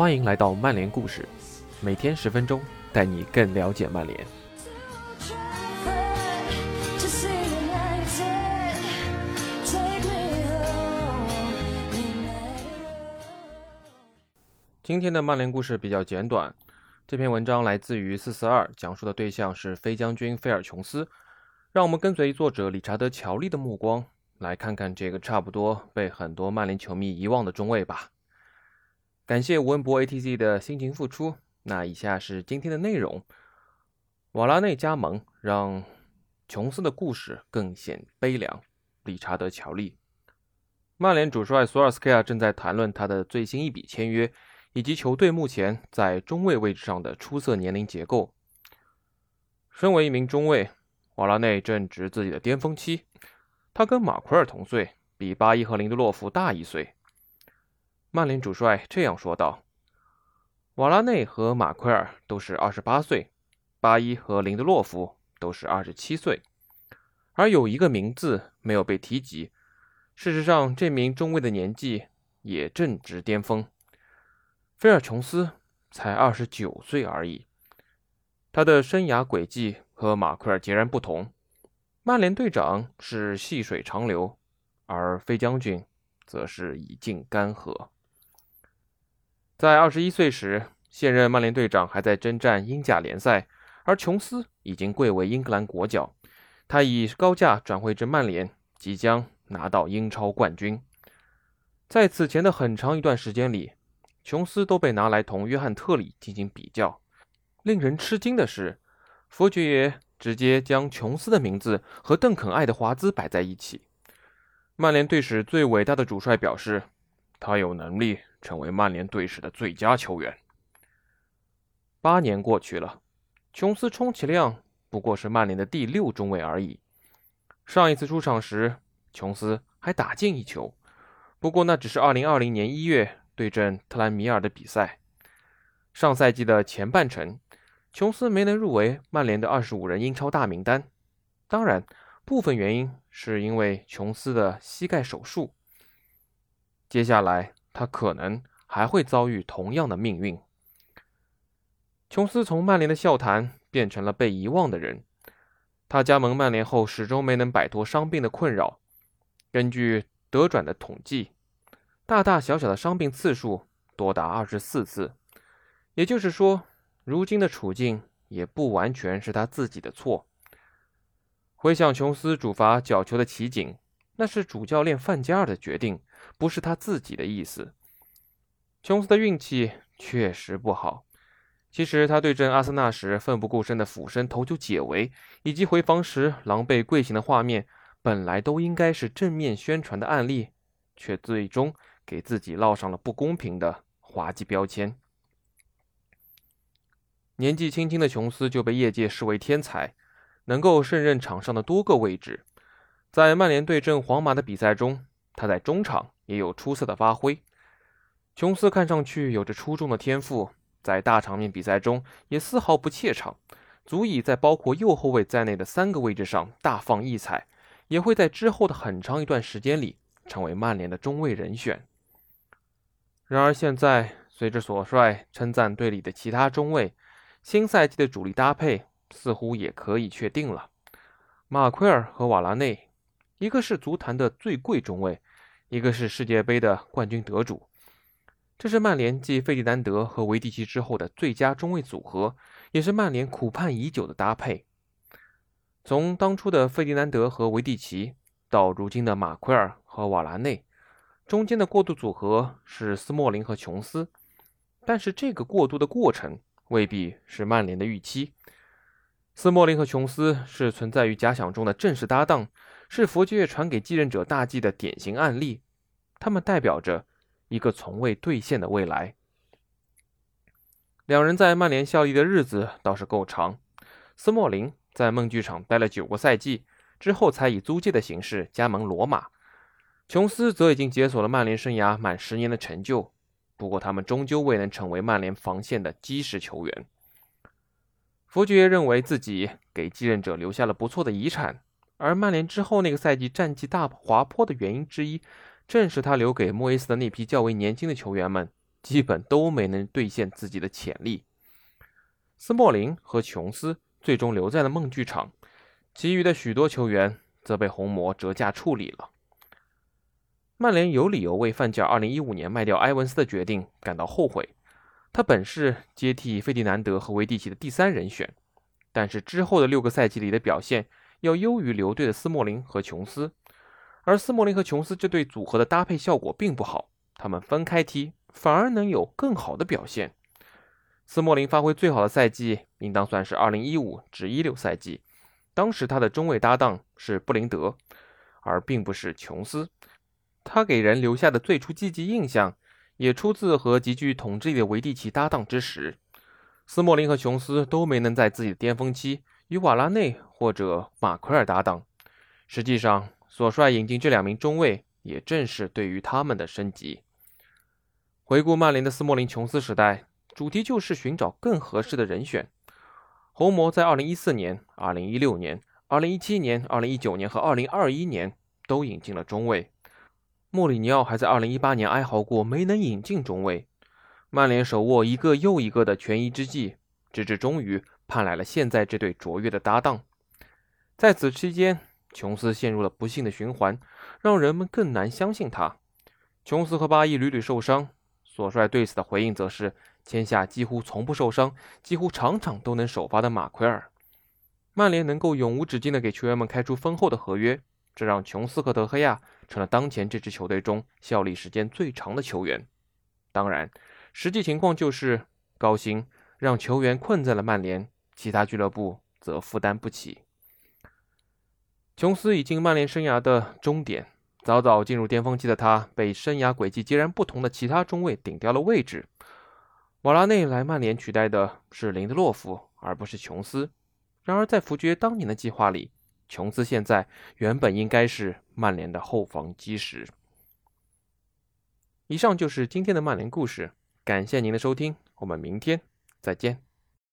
欢迎来到曼联故事，每天十分钟，带你更了解曼联。今天的曼联故事比较简短，这篇文章来自于四四二，讲述的对象是飞将军菲尔琼斯。让我们跟随作者理查德·乔利的目光，来看看这个差不多被很多曼联球迷遗忘的中卫吧。感谢吴恩博 ATC 的辛勤付出。那以下是今天的内容：瓦拉内加盟，让琼斯的故事更显悲凉。理查德·乔利，曼联主帅索尔斯克亚正在谈论他的最新一笔签约，以及球队目前在中卫位置上的出色年龄结构。身为一名中卫，瓦拉内正值自己的巅峰期。他跟马奎尔同岁，比巴伊和林德洛夫大一岁。曼联主帅这样说道：“瓦拉内和马奎尔都是二十八岁，巴伊和林德洛夫都是二十七岁，而有一个名字没有被提及。事实上，这名中卫的年纪也正值巅峰。菲尔琼斯才二十九岁而已。他的生涯轨迹和马奎尔截然不同。曼联队长是细水长流，而菲将军则是已尽干涸。”在二十一岁时，现任曼联队长还在征战英甲联赛，而琼斯已经贵为英格兰国脚。他以高价转会至曼联，即将拿到英超冠军。在此前的很长一段时间里，琼斯都被拿来同约翰特里进行比较。令人吃惊的是，佛爵爷直接将琼斯的名字和邓肯·爱德华兹摆在一起。曼联队史最伟大的主帅表示，他有能力。成为曼联队史的最佳球员。八年过去了，琼斯充其量不过是曼联的第六中卫而已。上一次出场时，琼斯还打进一球，不过那只是2020年1月对阵特兰米尔的比赛。上赛季的前半程，琼斯没能入围曼联的25人英超大名单。当然，部分原因是因为琼斯的膝盖手术。接下来。他可能还会遭遇同样的命运。琼斯从曼联的笑谈变成了被遗忘的人。他加盟曼联后，始终没能摆脱伤病的困扰。根据德转的统计，大大小小的伤病次数多达二十四次。也就是说，如今的处境也不完全是他自己的错。回想琼斯主罚角球的奇景。那是主教练范加尔的决定，不是他自己的意思。琼斯的运气确实不好。其实他对阵阿森纳时奋不顾身的俯身头球解围，以及回防时狼狈跪行的画面，本来都应该是正面宣传的案例，却最终给自己烙上了不公平的滑稽标签。年纪轻轻的琼斯就被业界视为天才，能够胜任场上的多个位置。在曼联对阵皇马的比赛中，他在中场也有出色的发挥。琼斯看上去有着出众的天赋，在大场面比赛中也丝毫不怯场，足以在包括右后卫在内的三个位置上大放异彩，也会在之后的很长一段时间里成为曼联的中卫人选。然而现在，随着索帅称赞队里的其他中卫，新赛季的主力搭配似乎也可以确定了：马奎尔和瓦拉内。一个是足坛的最贵中卫，一个是世界杯的冠军得主，这是曼联继费迪南德和维蒂奇之后的最佳中卫组合，也是曼联苦盼已久的搭配。从当初的费迪南德和维蒂奇，到如今的马奎尔和瓦拉内，中间的过渡组合是斯莫林和琼斯，但是这个过渡的过程未必是曼联的预期。斯莫林和琼斯是存在于假想中的正式搭档。是佛爵爷传给继任者大计的典型案例，他们代表着一个从未兑现的未来。两人在曼联效力的日子倒是够长，斯莫林在梦剧场待了九个赛季之后，才以租借的形式加盟罗马。琼斯则已经解锁了曼联生涯满十年的成就，不过他们终究未能成为曼联防线的基石球员。佛爵认为自己给继任者留下了不错的遗产。而曼联之后那个赛季战绩大滑坡的原因之一，正是他留给莫耶斯的那批较为年轻的球员们基本都没能兑现自己的潜力。斯莫林和琼斯最终留在了梦剧场，其余的许多球员则被红魔折价处理了。曼联有理由为范加尔2015年卖掉埃文斯的决定感到后悔。他本是接替费迪南德和维蒂奇的第三人选，但是之后的六个赛季里的表现要优于留队的斯莫林和琼斯，而斯莫林和琼斯这对组合的搭配效果并不好，他们分开踢反而能有更好的表现。斯莫林发挥最好的赛季应当算是2015至16赛季，当时他的中卫搭档是布林德，而并不是琼斯。他给人留下的最初积极印象也出自和极具统治力的维蒂奇搭档之时。斯莫林和琼斯都没能在自己的巅峰期与瓦拉内或者马奎尔搭档。实际上，索帅引进这两名中卫也正是对于他们的升级。回顾曼联的斯莫林琼斯时代。主题就是寻找更合适的人选。红魔在2014年、2016年、2017年、2019年和2021年都引进了中卫。莫里尼奥还在2018年哀嚎过没能引进中卫。曼联手握一个又一个的权宜之计，直至终于盼来了现在这对卓越的搭档。在此期间，琼斯陷入了不幸的循环，让人们更难相信他。琼斯和巴伊屡屡受伤，索帅对此的回应则是。签下几乎从不受伤、几乎场场都能首发的马奎尔，曼联能够永无止境地给球员们开出丰厚的合约，这让琼斯和德赫亚成了当前这支球队中效力时间最长的球员。当然，实际情况就是高薪让球员困在了曼联，其他俱乐部则负担不起。琼斯已经曼联生涯的终点，早早进入巅峰期的他，被生涯轨迹截然不同的其他中卫顶掉了位置。瓦拉内来曼联取代的是林德洛夫，而不是琼斯。然而，在福爵当年的计划里，琼斯现在原本应该是曼联的后防基石。以上就是今天的曼联故事，感谢您的收听，我们明天再见。